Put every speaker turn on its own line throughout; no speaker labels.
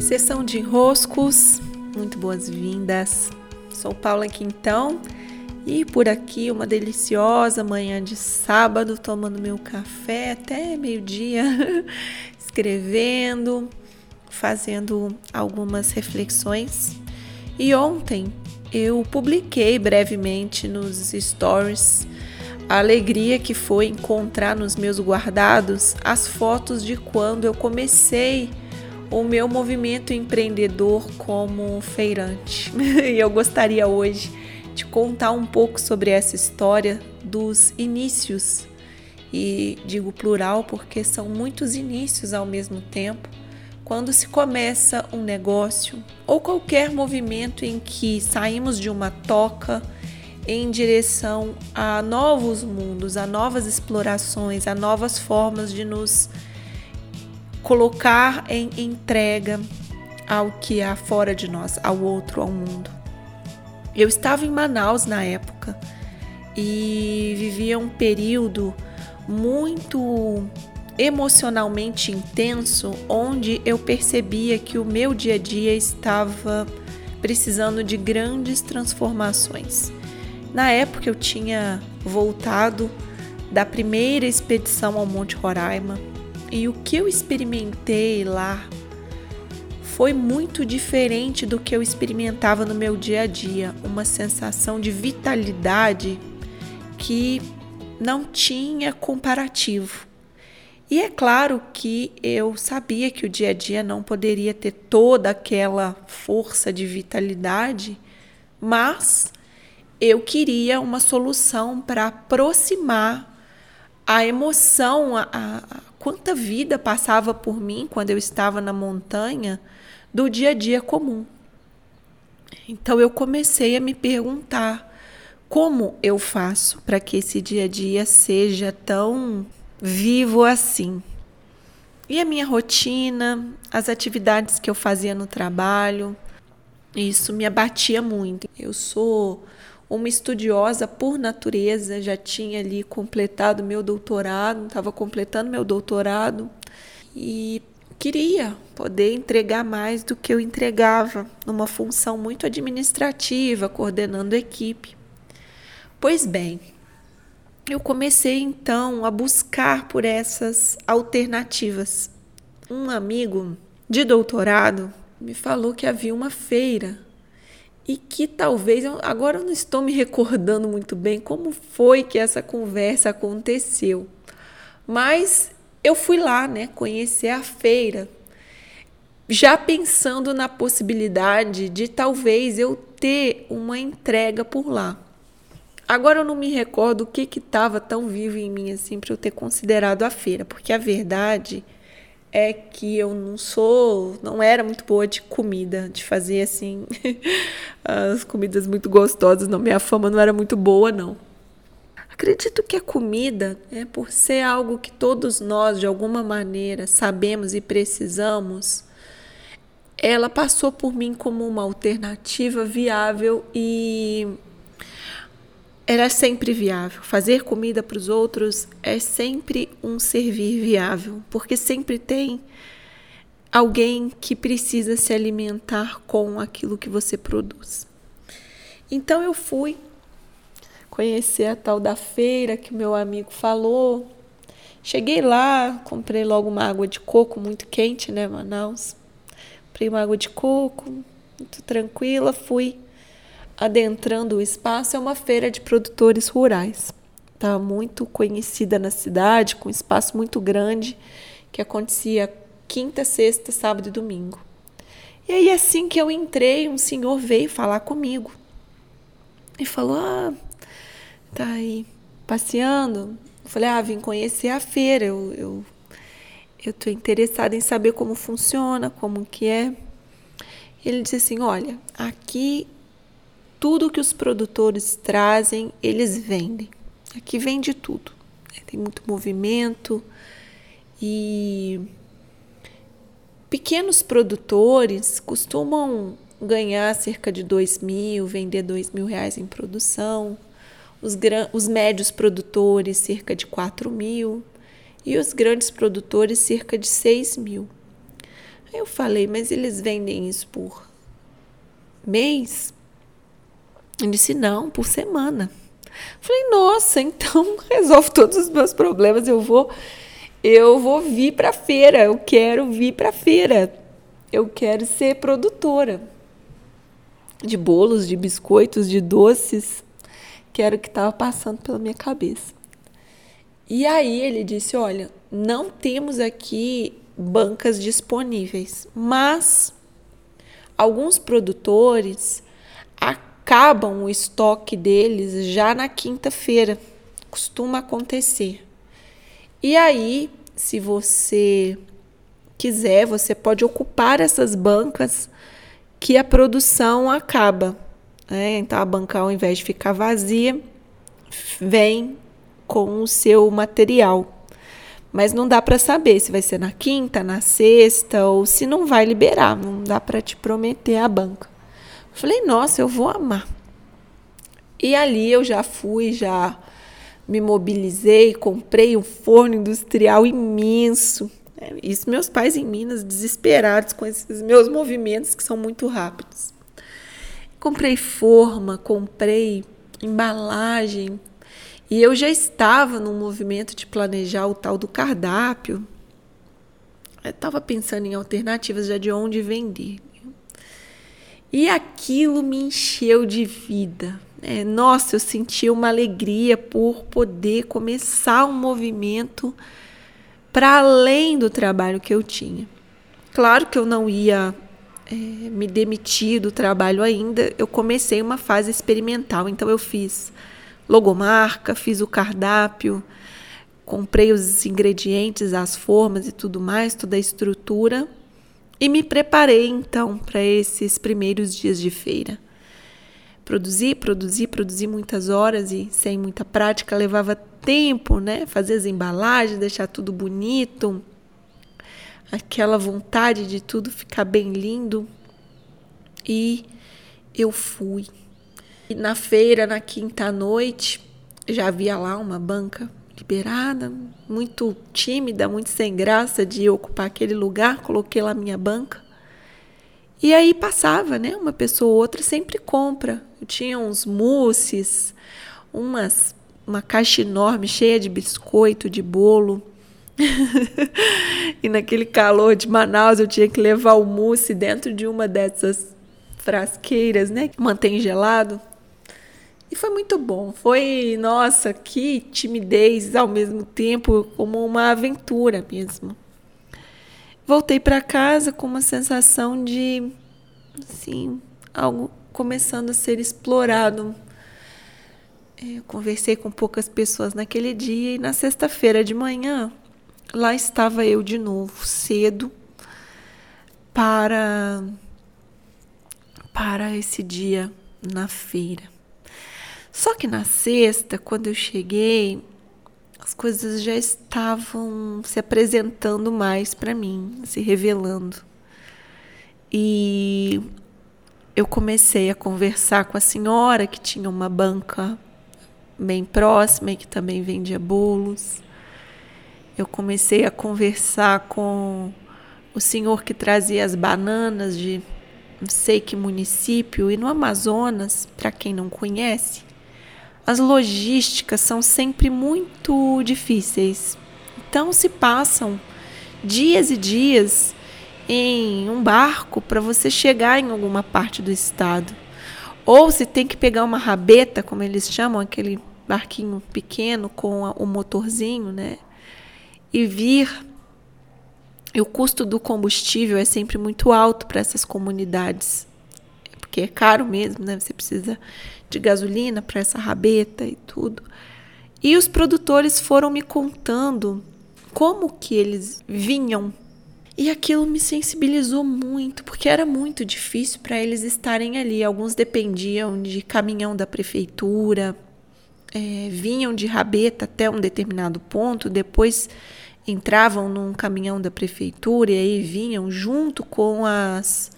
Sessão de enroscos, muito boas-vindas. Sou Paula Quintão e por aqui uma deliciosa manhã de sábado, tomando meu café até meio-dia, escrevendo, fazendo algumas reflexões. E ontem eu publiquei brevemente nos stories a alegria que foi encontrar nos meus guardados as fotos de quando eu comecei o meu movimento empreendedor como feirante. e eu gostaria hoje de contar um pouco sobre essa história dos inícios. E digo plural porque são muitos inícios ao mesmo tempo. Quando se começa um negócio ou qualquer movimento em que saímos de uma toca em direção a novos mundos, a novas explorações, a novas formas de nos colocar em entrega ao que há fora de nós, ao outro, ao mundo. Eu estava em Manaus na época e vivia um período muito emocionalmente intenso, onde eu percebia que o meu dia a dia estava precisando de grandes transformações. Na época eu tinha voltado da primeira expedição ao Monte Roraima e o que eu experimentei lá foi muito diferente do que eu experimentava no meu dia a dia, uma sensação de vitalidade que não tinha comparativo. E é claro que eu sabia que o dia a dia não poderia ter toda aquela força de vitalidade, mas eu queria uma solução para aproximar a emoção, a, a, quanta vida passava por mim quando eu estava na montanha do dia a dia comum. Então eu comecei a me perguntar como eu faço para que esse dia a dia seja tão vivo assim. E a minha rotina, as atividades que eu fazia no trabalho, isso me abatia muito. Eu sou uma estudiosa por natureza, já tinha ali completado meu doutorado, estava completando meu doutorado e queria poder entregar mais do que eu entregava numa função muito administrativa, coordenando equipe. Pois bem, eu comecei então a buscar por essas alternativas. Um amigo de doutorado me falou que havia uma feira e que talvez agora eu não estou me recordando muito bem como foi que essa conversa aconteceu. Mas eu fui lá, né, conhecer a feira, já pensando na possibilidade de talvez eu ter uma entrega por lá. Agora eu não me recordo o que estava tão vivo em mim assim para eu ter considerado a feira, porque a verdade é que eu não sou, não era muito boa de comida, de fazer assim as comidas muito gostosas, não, minha fama não era muito boa não. Acredito que a comida, é por ser algo que todos nós de alguma maneira sabemos e precisamos, ela passou por mim como uma alternativa viável e era sempre viável. Fazer comida para os outros é sempre um servir viável, porque sempre tem alguém que precisa se alimentar com aquilo que você produz. Então eu fui conhecer a tal da feira que meu amigo falou. Cheguei lá, comprei logo uma água de coco muito quente, né, Manaus. Comprei uma água de coco, muito tranquila, fui adentrando o espaço, é uma feira de produtores rurais. Está muito conhecida na cidade, com espaço muito grande, que acontecia quinta, sexta, sábado e domingo. E aí, assim que eu entrei, um senhor veio falar comigo e falou: Ah, tá aí passeando? Eu falei: Ah, vim conhecer a feira. Eu, eu, eu tô interessada em saber como funciona, como que é. Ele disse assim: Olha, aqui tudo que os produtores trazem, eles vendem. Aqui vende tudo. Tem muito movimento e pequenos produtores costumam ganhar cerca de dois mil, vender dois mil reais em produção. Os, os médios produtores, cerca de quatro mil. E os grandes produtores, cerca de seis mil. Aí eu falei, mas eles vendem isso por mês? Ele disse, não, por semana. Falei, nossa, então resolve todos os meus problemas. Eu vou, eu vou vir para feira. Eu quero vir para feira. Eu quero ser produtora de bolos, de biscoitos, de doces, que era o que estava passando pela minha cabeça. E aí ele disse: Olha, não temos aqui bancas disponíveis, mas alguns produtores acabam o estoque deles já na quinta-feira. Costuma acontecer. E aí, se você quiser, você pode ocupar essas bancas que a produção acaba. Né? Então, a banca, ao invés de ficar vazia, vem com o seu material. Mas não dá para saber se vai ser na quinta, na sexta ou se não vai liberar. Não dá para te prometer a banca. Falei, nossa, eu vou amar. E ali eu já fui, já me mobilizei, comprei um forno industrial imenso. É, isso meus pais em Minas desesperados com esses meus movimentos que são muito rápidos. Comprei forma, comprei embalagem, e eu já estava no movimento de planejar o tal do cardápio. Eu estava pensando em alternativas já de onde vender. E aquilo me encheu de vida. É, nossa, eu senti uma alegria por poder começar um movimento para além do trabalho que eu tinha. Claro que eu não ia é, me demitir do trabalho ainda, eu comecei uma fase experimental, então eu fiz logomarca, fiz o cardápio, comprei os ingredientes, as formas e tudo mais, toda a estrutura e me preparei então para esses primeiros dias de feira. Produzi, produzi, produzi muitas horas e sem muita prática levava tempo, né? Fazer as embalagens, deixar tudo bonito, aquela vontade de tudo ficar bem lindo. E eu fui. E na feira, na quinta noite, já havia lá uma banca liberada, muito tímida, muito sem graça de ocupar aquele lugar, coloquei lá minha banca. E aí passava, né? Uma pessoa ou outra sempre compra. Eu tinha uns mousses, umas, uma caixa enorme cheia de biscoito, de bolo. e naquele calor de Manaus eu tinha que levar o mousse dentro de uma dessas frasqueiras, né? Que mantém gelado. E foi muito bom. Foi, nossa, que timidez ao mesmo tempo, como uma aventura mesmo. Voltei para casa com uma sensação de, assim, algo começando a ser explorado. É, conversei com poucas pessoas naquele dia e na sexta-feira de manhã, lá estava eu de novo, cedo, para para esse dia na feira. Só que na sexta, quando eu cheguei, as coisas já estavam se apresentando mais para mim, se revelando. E eu comecei a conversar com a senhora que tinha uma banca bem próxima e que também vendia bolos. Eu comecei a conversar com o senhor que trazia as bananas de não sei que município e no Amazonas, para quem não conhece, as logísticas são sempre muito difíceis. Então se passam dias e dias em um barco para você chegar em alguma parte do estado. Ou se tem que pegar uma rabeta, como eles chamam, aquele barquinho pequeno com o motorzinho, né? E vir. E o custo do combustível é sempre muito alto para essas comunidades. Porque é caro mesmo, né? Você precisa de gasolina para essa rabeta e tudo. E os produtores foram me contando como que eles vinham. E aquilo me sensibilizou muito, porque era muito difícil para eles estarem ali. Alguns dependiam de caminhão da prefeitura, é, vinham de rabeta até um determinado ponto, depois entravam num caminhão da prefeitura e aí vinham junto com as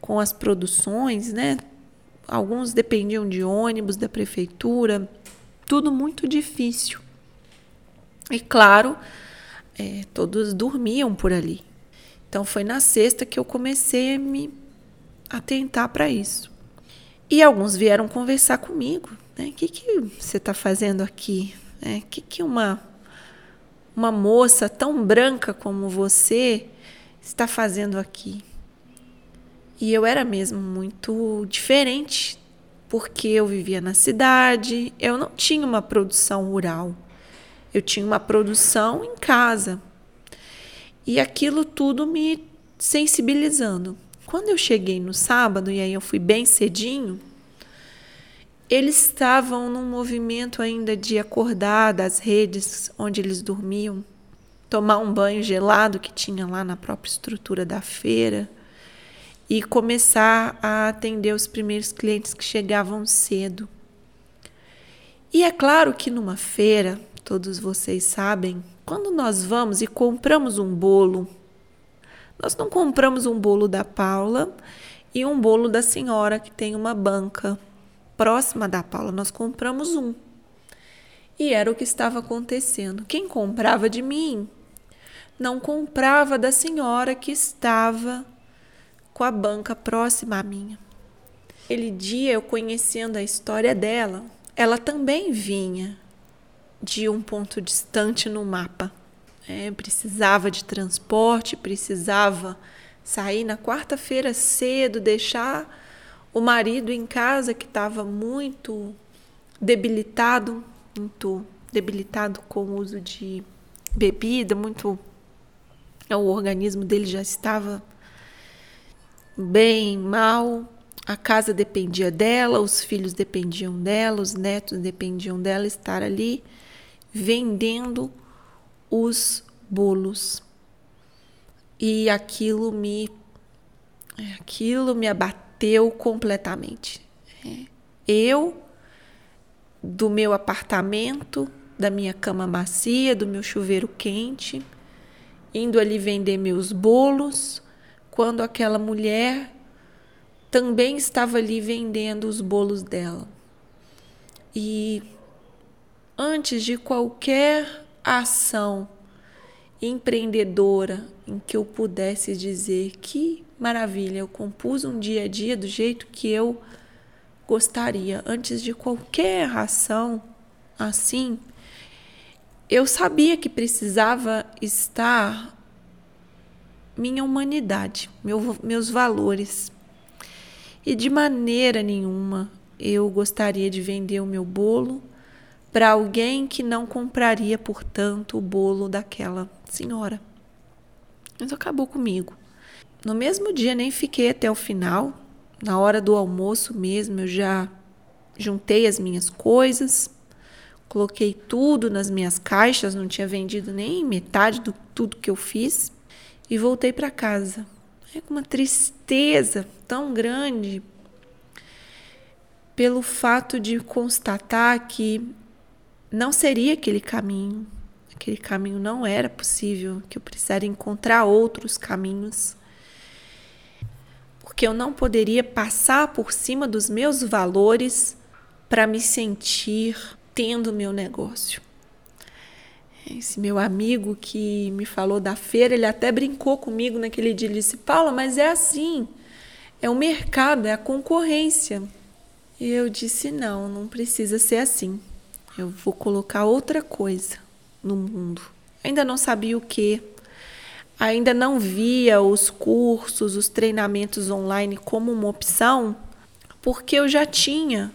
com as produções, né? Alguns dependiam de ônibus da prefeitura, tudo muito difícil. E claro, é, todos dormiam por ali. Então foi na sexta que eu comecei a me atentar para isso. E alguns vieram conversar comigo, né? O que, que você está fazendo aqui? O é, que, que uma, uma moça tão branca como você está fazendo aqui? E eu era mesmo muito diferente, porque eu vivia na cidade, eu não tinha uma produção rural, eu tinha uma produção em casa. E aquilo tudo me sensibilizando. Quando eu cheguei no sábado, e aí eu fui bem cedinho, eles estavam num movimento ainda de acordar das redes onde eles dormiam, tomar um banho gelado que tinha lá na própria estrutura da feira e começar a atender os primeiros clientes que chegavam cedo. E é claro que numa feira, todos vocês sabem, quando nós vamos e compramos um bolo, nós não compramos um bolo da Paula e um bolo da senhora que tem uma banca próxima da Paula, nós compramos um. E era o que estava acontecendo. Quem comprava de mim não comprava da senhora que estava com a banca próxima à minha. Aquele dia, eu conhecendo a história dela, ela também vinha de um ponto distante no mapa. É, precisava de transporte, precisava sair na quarta-feira cedo, deixar o marido em casa que estava muito debilitado, muito debilitado com o uso de bebida, muito o organismo dele já estava bem mal, a casa dependia dela, os filhos dependiam dela, os netos dependiam dela estar ali vendendo os bolos. E aquilo me aquilo me abateu bateu completamente. É. Eu, do meu apartamento, da minha cama macia, do meu chuveiro quente, indo ali vender meus bolos, quando aquela mulher também estava ali vendendo os bolos dela. E antes de qualquer ação empreendedora em que eu pudesse dizer que maravilha, eu compus um dia a dia do jeito que eu gostaria. Antes de qualquer ação assim, eu sabia que precisava estar minha humanidade, meu, meus valores. E de maneira nenhuma eu gostaria de vender o meu bolo para alguém que não compraria, portanto, o bolo daquela senhora. Mas acabou comigo. No mesmo dia nem fiquei até o final. Na hora do almoço mesmo, eu já juntei as minhas coisas, coloquei tudo nas minhas caixas, não tinha vendido nem metade do tudo que eu fiz e voltei para casa. É com uma tristeza tão grande pelo fato de constatar que não seria aquele caminho, aquele caminho não era possível, que eu precisaria encontrar outros caminhos porque eu não poderia passar por cima dos meus valores para me sentir tendo meu negócio. Esse meu amigo que me falou da feira, ele até brincou comigo naquele dia. Ele disse: Paula, mas é assim. É o mercado, é a concorrência. E eu disse: não, não precisa ser assim. Eu vou colocar outra coisa no mundo. Ainda não sabia o que, ainda não via os cursos, os treinamentos online como uma opção, porque eu já tinha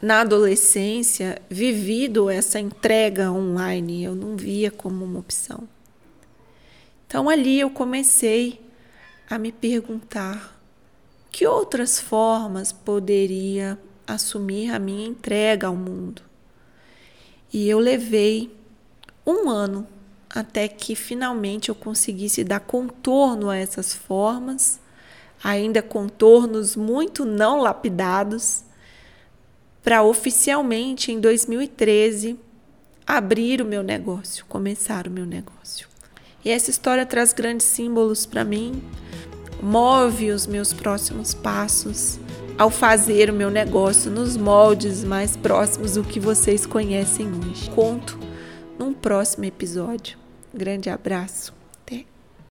na adolescência vivido essa entrega online, eu não via como uma opção. Então ali eu comecei a me perguntar que outras formas poderia assumir a minha entrega ao mundo. E eu levei um ano até que finalmente eu conseguisse dar contorno a essas formas, ainda contornos muito não lapidados, para oficialmente em 2013 abrir o meu negócio, começar o meu negócio. E essa história traz grandes símbolos para mim, move os meus próximos passos ao fazer o meu negócio nos moldes mais próximos do que vocês conhecem hoje. Conto num próximo episódio. Grande abraço.